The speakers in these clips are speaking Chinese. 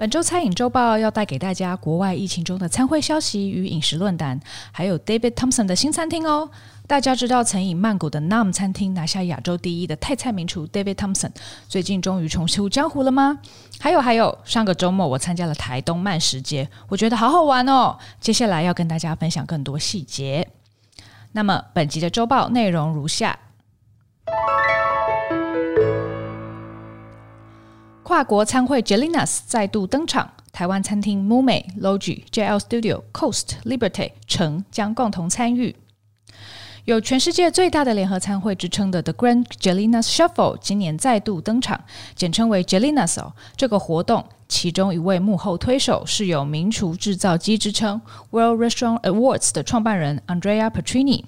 本周餐饮周报要带给大家国外疫情中的餐会消息与饮食论坛，还有 David Thompson 的新餐厅哦。大家知道曾以曼谷的 Nam 餐厅拿下亚洲第一的泰菜名厨 David Thompson，最近终于重出江湖了吗？还有还有，上个周末我参加了台东慢食节，我觉得好好玩哦。接下来要跟大家分享更多细节。那么本集的周报内容如下：跨国餐会 Jelinas 再度登场，台湾餐厅 Mume、Logi、JL Studio、Coast、Liberty 城将共同参与。有全世界最大的联合餐会之称的 The Grand Jelinas Shuffle 今年再度登场，简称为 Jelinas 哦。这个活动其中一位幕后推手是有“名厨制造机”之称 World Restaurant Awards 的创办人 Andrea Petrini。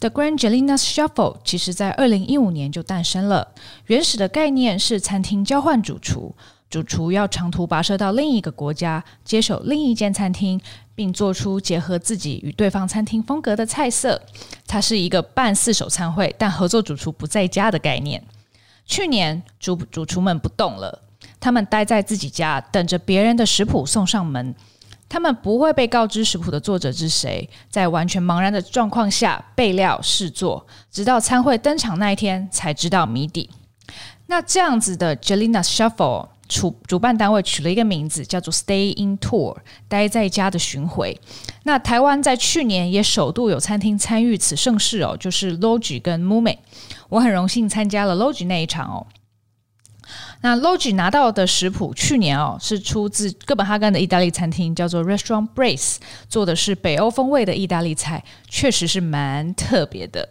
The Grand Jalinas Shuffle 其实在二零一五年就诞生了，原始的概念是餐厅交换主厨。主厨要长途跋涉到另一个国家，接手另一间餐厅，并做出结合自己与对方餐厅风格的菜色。它是一个半四手餐会，但合作主厨不在家的概念。去年主主厨们不动了，他们待在自己家，等着别人的食谱送上门。他们不会被告知食谱的作者是谁，在完全茫然的状况下备料试做，直到餐会登场那一天才知道谜底。那这样子的 Jalinas Shuffle。主主办单位取了一个名字，叫做 Stay In Tour，待在家的巡回。那台湾在去年也首度有餐厅参与此盛事哦，就是 Logi 跟 Mume。我很荣幸参加了 Logi 那一场哦。那 Logi 拿到的食谱，去年哦是出自哥本哈根的意大利餐厅，叫做 Restaurant Brace，做的是北欧风味的意大利菜，确实是蛮特别的。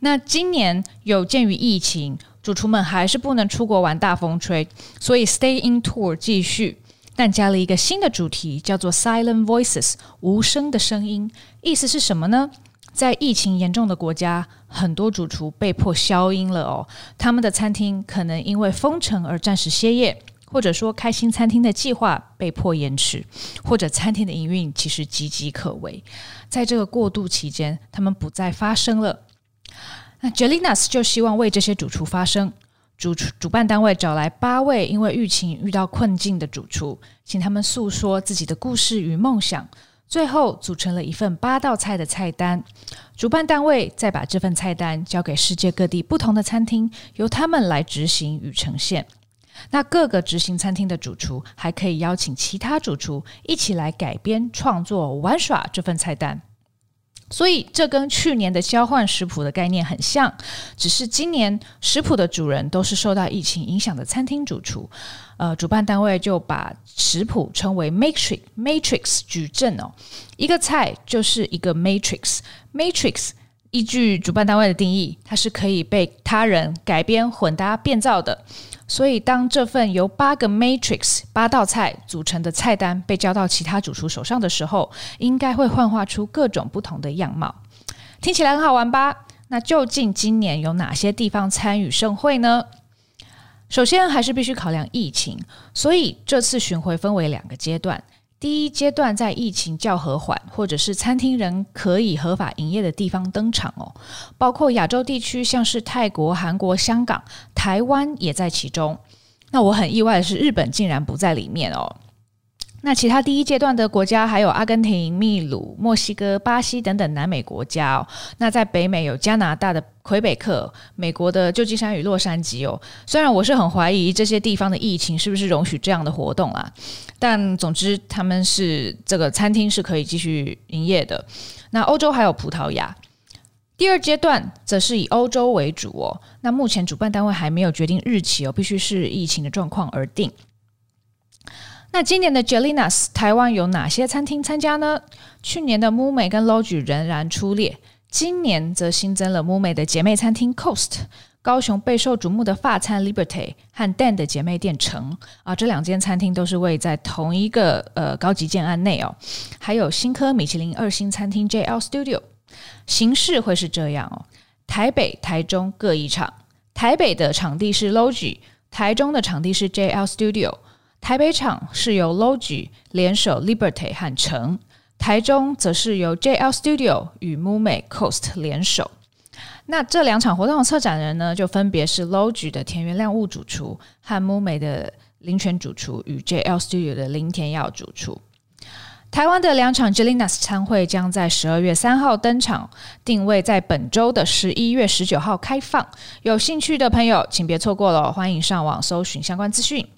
那今年有鉴于疫情。主厨们还是不能出国玩大风吹，所以 Stay In Tour 继续，但加了一个新的主题，叫做 Silent Voices 无声的声音。意思是什么呢？在疫情严重的国家，很多主厨被迫消音了哦。他们的餐厅可能因为封城而暂时歇业，或者说开新餐厅的计划被迫延迟，或者餐厅的营运其实岌岌可危。在这个过渡期间，他们不再发声了。那 Jelinas 就希望为这些主厨发声，主主办单位找来八位因为疫情遇到困境的主厨，请他们诉说自己的故事与梦想，最后组成了一份八道菜的菜单。主办单位再把这份菜单交给世界各地不同的餐厅，由他们来执行与呈现。那各个执行餐厅的主厨还可以邀请其他主厨一起来改编、创作、玩耍这份菜单。所以，这跟去年的交换食谱的概念很像，只是今年食谱的主人都是受到疫情影响的餐厅主厨。呃，主办单位就把食谱称为 Matrix Matrix 矩阵哦，一个菜就是一个 Matrix Matrix。依据主办单位的定义，它是可以被他人改编、混搭、变造的。所以，当这份由八个 Matrix 八道菜组成的菜单被交到其他主厨手上的时候，应该会幻化出各种不同的样貌。听起来很好玩吧？那究竟今年有哪些地方参与盛会呢？首先，还是必须考量疫情，所以这次巡回分为两个阶段。第一阶段在疫情较和缓，或者是餐厅人可以合法营业的地方登场哦，包括亚洲地区，像是泰国、韩国、香港、台湾也在其中。那我很意外的是，日本竟然不在里面哦。那其他第一阶段的国家还有阿根廷、秘鲁、墨西哥、巴西等等南美国家哦。那在北美有加拿大的魁北克、美国的旧金山与洛杉矶哦。虽然我是很怀疑这些地方的疫情是不是容许这样的活动啊，但总之他们是这个餐厅是可以继续营业的。那欧洲还有葡萄牙。第二阶段则是以欧洲为主哦。那目前主办单位还没有决定日期哦，必须是疫情的状况而定。那今年的 Jelinas 台湾有哪些餐厅参加呢？去年的 Mume 跟 Logi 仍然出列，今年则新增了 Mume 的姐妹餐厅 Coast，高雄备受瞩目的法餐 Liberty 和 Dan 的姐妹店城啊，这两间餐厅都是位在同一个呃高级建案内哦。还有新科米其林二星餐厅 JL Studio，形式会是这样哦，台北、台中各一场，台北的场地是 Logi，台中的场地是 JL Studio。台北场是由 Logi 联手 Liberty 和橙，台中则是由 JL Studio 与 MUME Coast 联手。那这两场活动的策展人呢，就分别是 Logi 的田原亮悟主厨和 MUME 的林泉主厨与 JL Studio 的林田耀主厨。台湾的两场 Gelinas 餐会将在十二月三号登场，定位在本周的十一月十九号开放。有兴趣的朋友，请别错过了，欢迎上网搜寻相关资讯。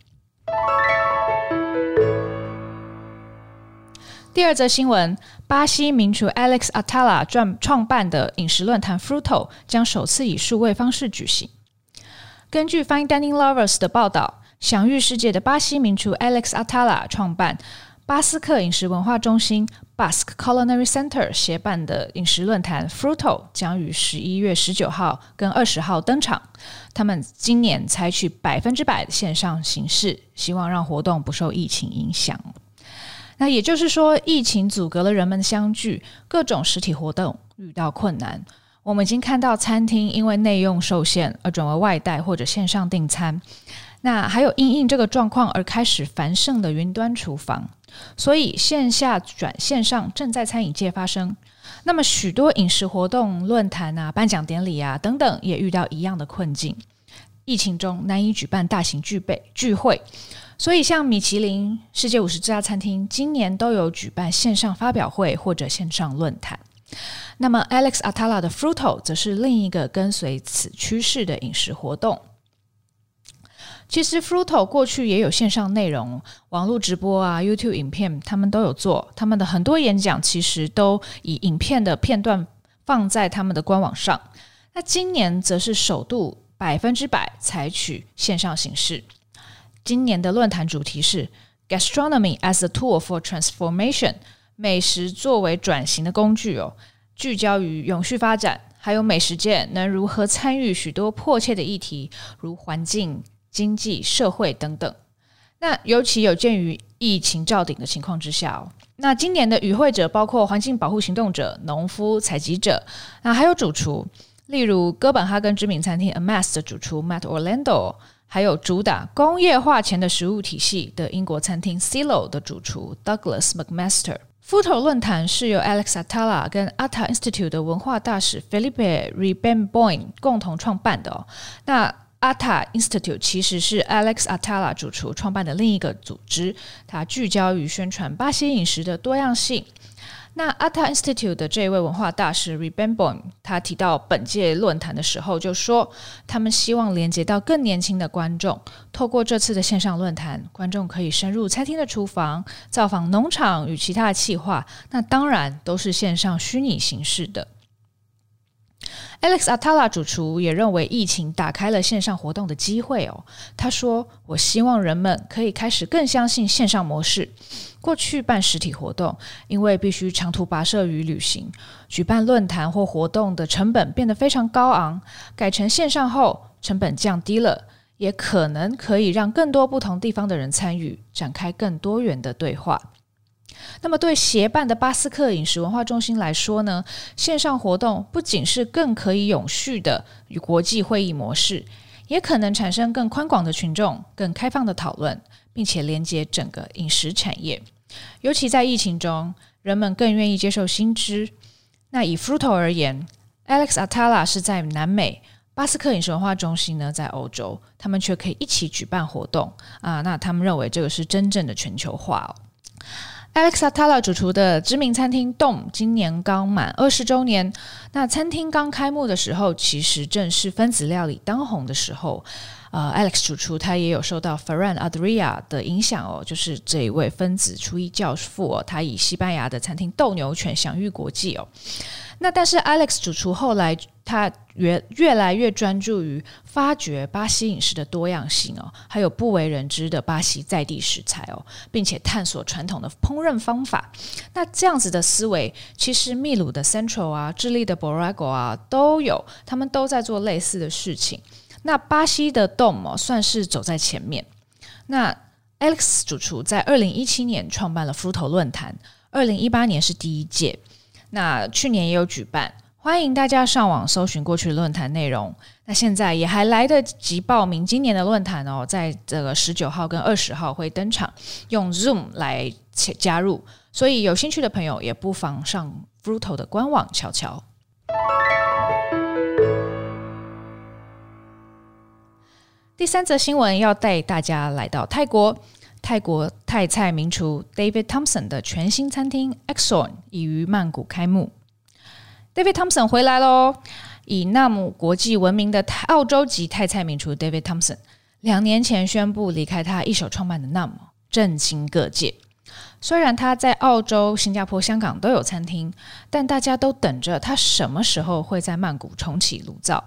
第二则新闻：巴西名厨 Alex Atala 创创办的饮食论坛 Fruto 将首次以数位方式举行。根据 Fine Dining Lovers 的报道，享誉世界的巴西名厨 Alex Atala 创办。巴斯克饮食文化中心 （Basque Culinary Center） 协办的饮食论坛 Fruto 将于十一月十九号跟二十号登场。他们今年采取百分之百的线上形式，希望让活动不受疫情影响。那也就是说，疫情阻隔了人们的相聚，各种实体活动遇到困难。我们已经看到餐厅因为内用受限而转为外带或者线上订餐。那还有因应这个状况而开始繁盛的云端厨房。所以线下转线上正在餐饮界发生，那么许多饮食活动、论坛啊、颁奖典礼啊等等，也遇到一样的困境。疫情中难以举办大型聚备聚会，所以像米其林、世界五十家餐厅今年都有举办线上发表会或者线上论坛。那么 Alex Atala 的 Fruto 则是另一个跟随此趋势的饮食活动。其实，Fruto 过去也有线上内容、网络直播啊、YouTube 影片，他们都有做。他们的很多演讲其实都以影片的片段放在他们的官网上。那今年则是首度百分之百采取线上形式。今年的论坛主题是 Gastronomy as a Tool for Transformation，美食作为转型的工具哦，聚焦于永续发展，还有美食界能如何参与许多迫切的议题，如环境。经济社会等等，那尤其有鉴于疫情罩顶的情况之下哦，那今年的与会者包括环境保护行动者、农夫、采集者，那还有主厨，例如哥本哈根知名餐厅 Amass 的主厨 Matt Orlando，还有主打工业化前的食物体系的英国餐厅 Silo 的主厨 Douglas McMaster。Fruto 论坛是由 Alex Atala 跟 ATA Institute 的文化大使 Felipe Ribenboim 共同创办的哦，那。ATA Institute 其实是 Alex Atala 主厨创办的另一个组织，它聚焦于宣传巴西饮食的多样性。那 ATA Institute 的这位文化大使 Rebenboim，他提到本届论坛的时候就说，他们希望连接到更年轻的观众，透过这次的线上论坛，观众可以深入餐厅的厨房，造访农场与其他的企划，那当然都是线上虚拟形式的。Alex Atala 主厨也认为疫情打开了线上活动的机会哦。他说：“我希望人们可以开始更相信线上模式。过去办实体活动，因为必须长途跋涉与旅行，举办论坛或活动的成本变得非常高昂。改成线上后，成本降低了，也可能可以让更多不同地方的人参与，展开更多元的对话。”那么，对协办的巴斯克饮食文化中心来说呢，线上活动不仅是更可以永续的与国际会议模式，也可能产生更宽广的群众、更开放的讨论，并且连接整个饮食产业。尤其在疫情中，人们更愿意接受新知。那以 Fruto 而言，Alex Atala 是在南美，巴斯克饮食文化中心呢在欧洲，他们却可以一起举办活动啊。那他们认为这个是真正的全球化哦。Alex Atala 主厨的知名餐厅 Dom 今年刚满二十周年。那餐厅刚开幕的时候，其实正是分子料理当红的时候。呃，Alex 主厨他也有受到 Ferran Adrià 的影响哦，就是这一位分子厨艺教父哦，他以西班牙的餐厅斗牛犬享誉国际哦。那但是 Alex 主厨后来他越越来越专注于发掘巴西饮食的多样性哦，还有不为人知的巴西在地食材哦，并且探索传统的烹饪方法。那这样子的思维，其实秘鲁的 Central 啊、智利的 Borrego 啊都有，他们都在做类似的事情。那巴西的 Dom 哦，算是走在前面。那 Alex 主厨在二零一七年创办了 Fruto 论坛，二零一八年是第一届。那去年也有举办，欢迎大家上网搜寻过去论坛内容。那现在也还来得及报名今年的论坛哦，在这个十九号跟二十号会登场，用 Zoom 来加入，所以有兴趣的朋友也不妨上 Fruito 的官网瞧瞧。第三则新闻要带大家来到泰国，泰国泰菜名厨 David Thompson 的全新餐厅 Exon 已于曼谷开幕。David Thompson 回来喽！以纳姆国际闻名的澳洲籍泰菜名厨 David Thompson，两年前宣布离开他一手创办的纳姆震惊各界。虽然他在澳洲、新加坡、香港都有餐厅，但大家都等着他什么时候会在曼谷重启炉灶。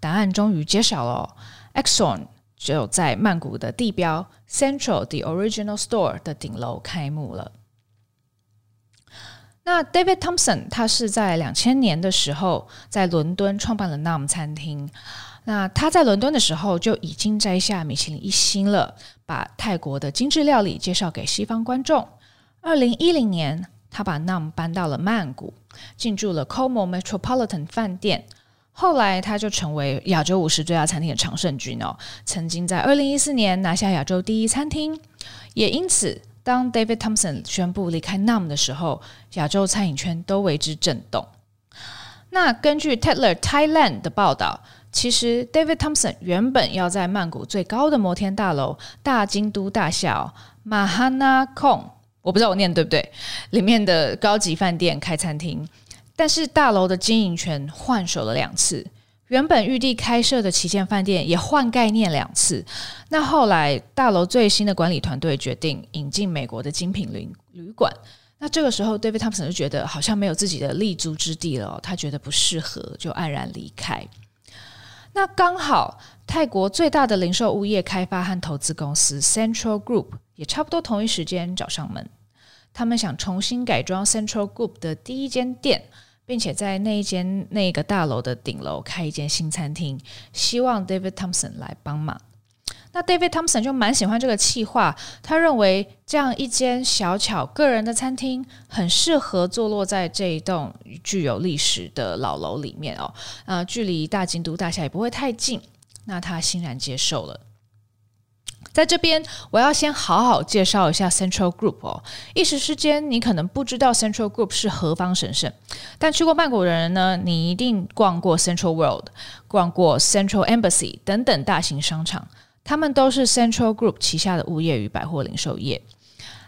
答案终于揭晓了，Exxon 就在曼谷的地标 Central The Original Store 的顶楼开幕了。那 David Thompson 他是在两千年的时候在伦敦创办了 NAM 餐厅。那他在伦敦的时候就已经摘下米其林一星了，把泰国的精致料理介绍给西方观众。二零一零年，他把 NAM 搬到了曼谷，进驻了 Como Metropolitan 饭店。后来，他就成为亚洲五十最佳餐厅的常胜军哦。曾经在二零一四年拿下亚洲第一餐厅，也因此。当 David Thompson 宣布离开 NAM 的时候，亚洲餐饮圈都为之震动。那根据 Tatler Thailand 的报道，其实 David Thompson 原本要在曼谷最高的摩天大楼大京都大厦 Mahana Kong，我不知道我念对不对，里面的高级饭店开餐厅，但是大楼的经营权换手了两次。原本预定开设的旗舰饭店也换概念两次，那后来大楼最新的管理团队决定引进美国的精品旅旅馆，那这个时候 David Thompson 就觉得好像没有自己的立足之地了，他觉得不适合，就黯然离开。那刚好泰国最大的零售物业开发和投资公司 Central Group 也差不多同一时间找上门，他们想重新改装 Central Group 的第一间店。并且在那一间那个大楼的顶楼开一间新餐厅，希望 David Thompson 来帮忙。那 David Thompson 就蛮喜欢这个企划，他认为这样一间小巧个人的餐厅很适合坐落在这一栋具有历史的老楼里面哦，呃，距离大京都大厦也不会太近，那他欣然接受了。在这边，我要先好好介绍一下 Central Group 哦。一时之间，你可能不知道 Central Group 是何方神圣，但去过曼谷的人呢，你一定逛过 Central World、逛过 Central Embassy 等等大型商场，他们都是 Central Group 旗下的物业与百货零售业。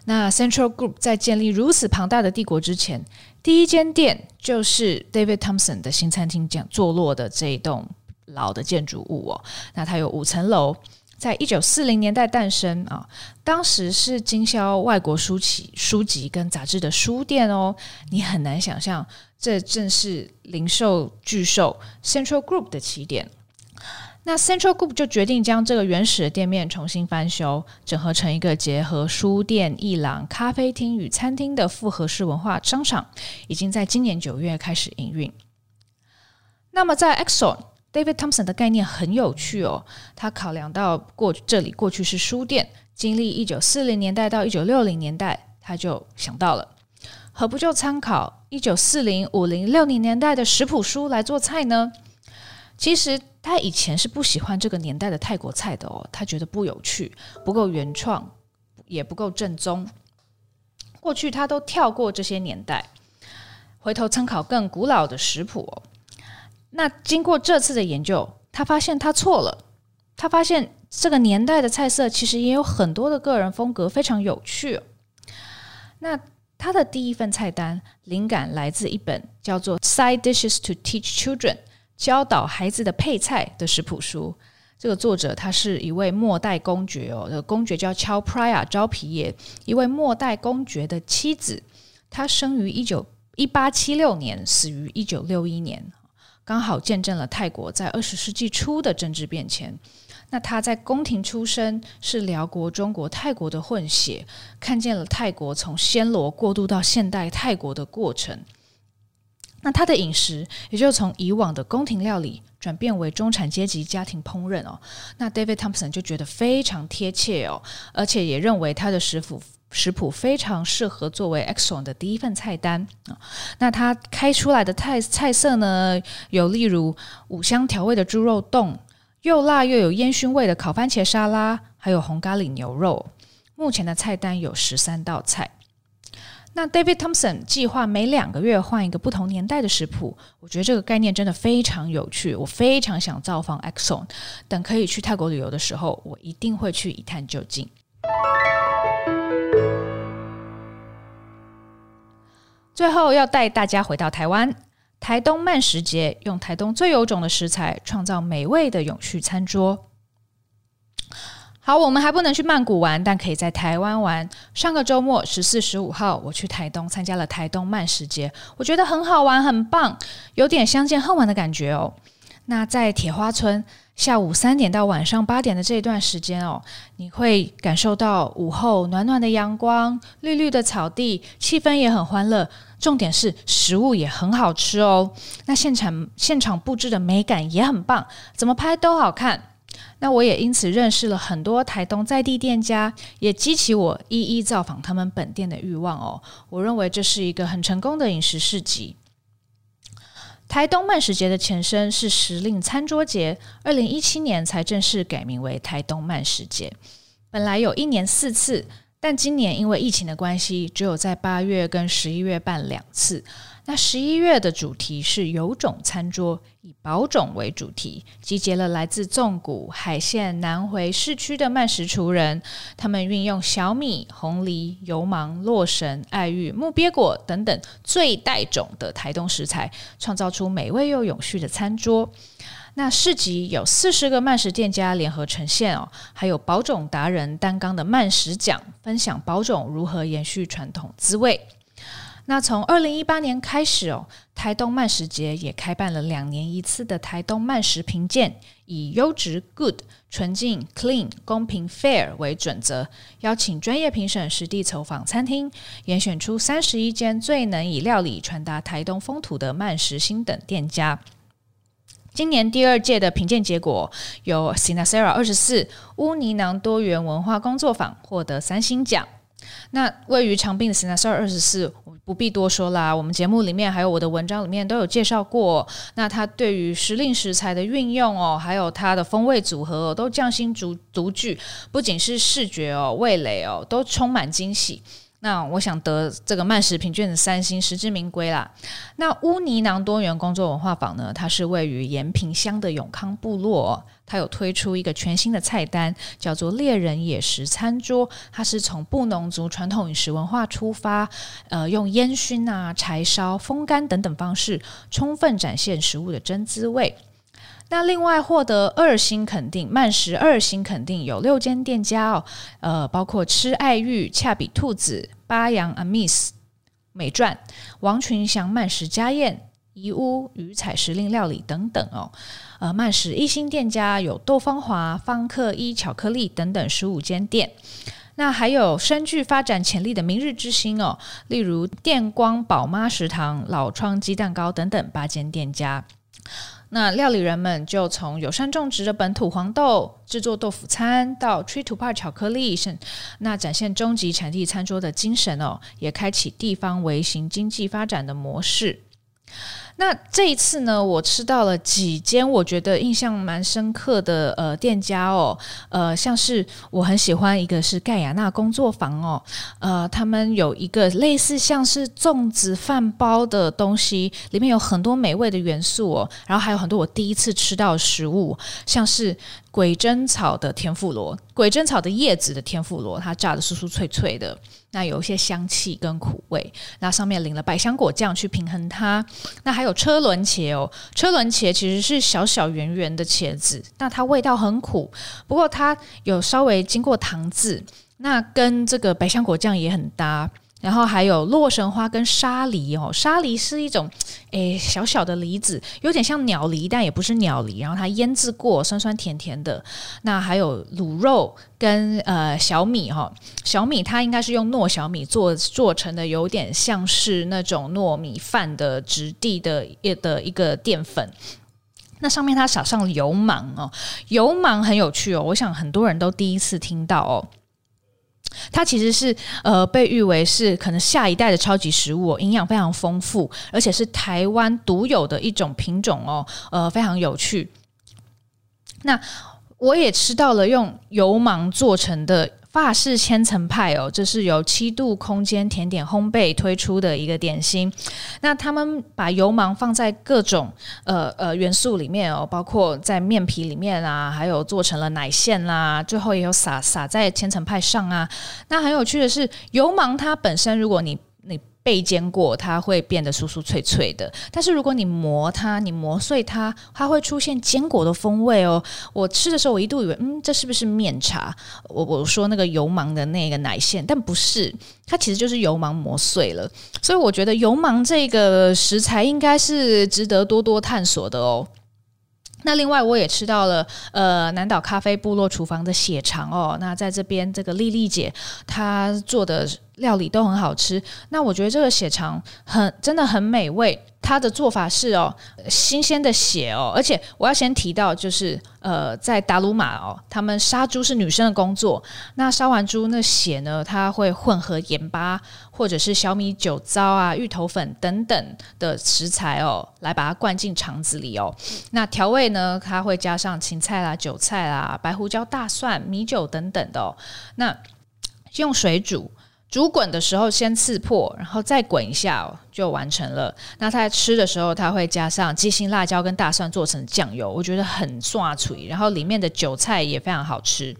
那 Central Group 在建立如此庞大的帝国之前，第一间店就是 David Thompson 的新餐厅讲坐落的这一栋老的建筑物哦。那它有五层楼。在一九四零年代诞生啊，当时是经销外国书籍、书籍跟杂志的书店哦。你很难想象，这正是零售巨兽 Central Group 的起点。那 Central Group 就决定将这个原始的店面重新翻修，整合成一个结合书店、艺廊、咖啡厅与餐厅的复合式文化商场，已经在今年九月开始营运。那么在 EXORN David Thompson 的概念很有趣哦，他考量到过这里过去是书店，经历一九四零年代到一九六零年代，他就想到了，何不就参考一九四零、五零、六零年代的食谱书来做菜呢？其实他以前是不喜欢这个年代的泰国菜的哦，他觉得不有趣，不够原创，也不够正宗。过去他都跳过这些年代，回头参考更古老的食谱哦。那经过这次的研究，他发现他错了。他发现这个年代的菜色其实也有很多的个人风格，非常有趣。那他的第一份菜单灵感来自一本叫做《Side Dishes to Teach Children》教导孩子的配菜的食谱书。这个作者他是一位末代公爵哦，这个公爵叫乔普拉亚昭皮耶，一位末代公爵的妻子。他生于一九一八七六年，死于一九六一年。刚好见证了泰国在二十世纪初的政治变迁。那他在宫廷出身，是辽国、中国、泰国的混血，看见了泰国从暹罗过渡到现代泰国的过程。那他的饮食也就从以往的宫廷料理转变为中产阶级家庭烹饪哦。那 David Thompson 就觉得非常贴切哦，而且也认为他的食谱食谱非常适合作为 Exxon 的第一份菜单啊。那它开出来的菜菜色呢，有例如五香调味的猪肉冻，又辣又有烟熏味的烤番茄沙拉，还有红咖喱牛肉。目前的菜单有十三道菜。那 David Thompson 计划每两个月换一个不同年代的食谱，我觉得这个概念真的非常有趣，我非常想造访 Exxon。等可以去泰国旅游的时候，我一定会去一探究竟。最后要带大家回到台湾，台东慢食节用台东最有种的食材，创造美味的永续餐桌。好，我们还不能去曼谷玩，但可以在台湾玩。上个周末十四、十五号，我去台东参加了台东慢食节，我觉得很好玩，很棒，有点相见恨晚的感觉哦。那在铁花村，下午三点到晚上八点的这段时间哦，你会感受到午后暖暖的阳光、绿绿的草地，气氛也很欢乐。重点是食物也很好吃哦。那现场现场布置的美感也很棒，怎么拍都好看。那我也因此认识了很多台东在地店家，也激起我一一造访他们本店的欲望哦。我认为这是一个很成功的饮食市集。台东慢食节的前身是时令餐桌节，二零一七年才正式改名为台东慢食节。本来有一年四次，但今年因为疫情的关系，只有在八月跟十一月办两次。那十一月的主题是有种餐桌，以保种为主题，集结了来自纵谷、海线、南回市区的慢食厨人，他们运用小米、红藜、油芒、洛神、爱玉、木鳖果等等最带种的台东食材，创造出美味又永续的餐桌。那市集有四十个慢食店家联合呈现哦，还有保种达人担纲的慢食奖，分享保种如何延续传统滋味。那从二零一八年开始哦，台东慢食节也开办了两年一次的台东慢食评鉴，以优质 good、纯净 clean、公平 fair 为准则，邀请专业评审实地走访餐厅，严选出三十一间最能以料理传达台东风土的慢食星等店家。今年第二届的评鉴结果，有 Sinasera 二十四乌泥囊多元文化工作坊获得三星奖。那位于长滨的 Sinasera 二十四，不必多说啦。我们节目里面还有我的文章里面都有介绍过。那它对于时令食材的运用哦，还有它的风味组合哦，都匠心独独具，不仅是视觉哦、味蕾哦，都充满惊喜。那我想得这个慢食评卷的三星，实至名归啦。那乌尼囊多元工作文化坊呢，它是位于延平乡的永康部落，它有推出一个全新的菜单，叫做猎人野食餐桌。它是从布农族传统饮食文化出发，呃，用烟熏啊、柴烧、风干等等方式，充分展现食物的真滋味。那另外获得二星肯定，慢食二星肯定有六间店家哦，呃，包括吃爱玉、恰比兔子、巴阳阿 miss 美饌、王群祥慢食家宴、宜屋鱼彩时令料理等等哦，呃，慢食一星店家有豆芳华、方克一巧克力等等十五间店，那还有深具发展潜力的明日之星哦，例如电光宝妈食堂、老窗鸡蛋糕等等八间店家。那料理人们就从友善种植的本土黄豆制作豆腐餐，到 Tree to Park 巧克力，那展现终极产地餐桌的精神哦，也开启地方微型经济发展的模式。那这一次呢，我吃到了几间我觉得印象蛮深刻的呃店家哦，呃，像是我很喜欢一个是盖亚纳工作坊哦，呃，他们有一个类似像是粽子饭包的东西，里面有很多美味的元素哦，然后还有很多我第一次吃到的食物，像是。鬼针草的天妇罗，鬼针草的叶子的天妇罗，它炸得酥酥脆脆的，那有一些香气跟苦味，那上面淋了百香果酱去平衡它。那还有有车轮茄哦，车轮茄其实是小小圆圆的茄子，那它味道很苦，不过它有稍微经过糖渍，那跟这个百香果酱也很搭。然后还有洛神花跟沙梨哦，沙梨是一种 诶小小的梨子，有点像鸟梨，但也不是鸟梨。然后它腌制过，酸酸甜甜的。那还有卤肉跟呃小米哈，小米它应该是用糯小米做做成的，有点像是那种糯米饭的质地的一的一个淀粉。那上面它撒上油芒哦，油芒很有趣哦，我想很多人都第一次听到哦。它其实是呃被誉为是可能下一代的超级食物哦，营养非常丰富，而且是台湾独有的一种品种哦，呃非常有趣。那我也吃到了用油芒做成的。法式千层派哦，这是由七度空间甜点烘焙推出的一个点心。那他们把油芒放在各种呃呃元素里面哦，包括在面皮里面啊，还有做成了奶馅啦，最后也有撒撒在千层派上啊。那很有趣的是，油芒它本身，如果你被。煎过，它会变得酥酥脆脆的。但是如果你磨它，你磨碎它，它会出现坚果的风味哦。我吃的时候，我一度以为，嗯，这是不是面茶？我我说那个油芒的那个奶馅，但不是，它其实就是油芒磨碎了。所以我觉得油芒这个食材应该是值得多多探索的哦。那另外我也吃到了，呃，南岛咖啡部落厨房的血肠哦。那在这边，这个丽丽姐她做的料理都很好吃。那我觉得这个血肠很真的很美味。它的做法是哦，新鲜的血哦，而且我要先提到就是呃，在达鲁马哦，他们杀猪是女生的工作。那杀完猪那血呢，它会混合盐巴或者是小米酒糟啊、芋头粉等等的食材哦，来把它灌进肠子里哦。那调味呢，它会加上芹菜啦、韭菜啦、白胡椒、大蒜、米酒等等的哦。那用水煮。煮滚的时候先刺破，然后再滚一下哦，就完成了。那他在吃的时候，他会加上鸡心、辣椒跟大蒜做成酱油，我觉得很爽脆。然后里面的韭菜也非常好吃。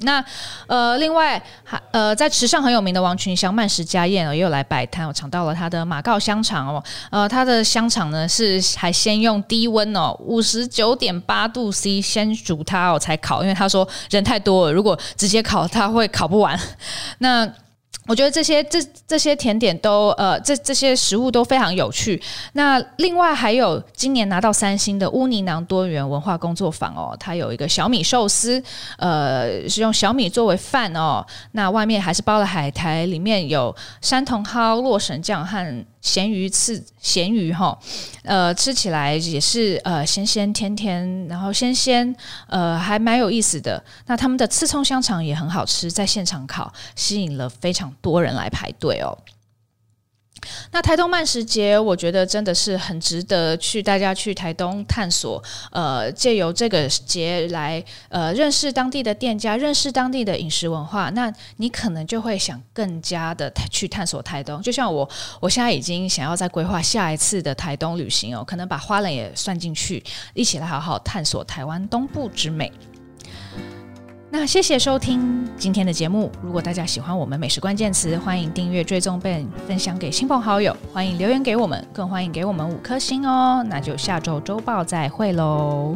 那呃，另外还呃，在池上很有名的王群香慢食家宴哦，也有来摆摊。我尝到了他的马告香肠哦，呃，他的香肠呢是还先用低温哦，五十九点八度 C 先煮它哦才烤，因为他说人太多了，如果直接烤它会烤不完。那我觉得这些这这些甜点都呃，这这些食物都非常有趣。那另外还有今年拿到三星的乌尼囊多元文化工作坊哦，它有一个小米寿司，呃，是用小米作为饭哦，那外面还是包了海苔，里面有山茼蒿、洛神酱和。咸鱼刺咸鱼哈，呃，吃起来也是呃咸咸甜甜，然后鲜鲜，呃，还蛮有意思的。那他们的刺葱香肠也很好吃，在现场烤，吸引了非常多人来排队哦。那台东慢食节，我觉得真的是很值得去大家去台东探索。呃，借由这个节来呃认识当地的店家，认识当地的饮食文化，那你可能就会想更加的去探索台东。就像我，我现在已经想要再规划下一次的台东旅行哦，可能把花莲也算进去，一起来好好探索台湾东部之美。那谢谢收听今天的节目。如果大家喜欢我们美食关键词，欢迎订阅、追踪并分享给亲朋好友。欢迎留言给我们，更欢迎给我们五颗星哦。那就下周周报再会喽。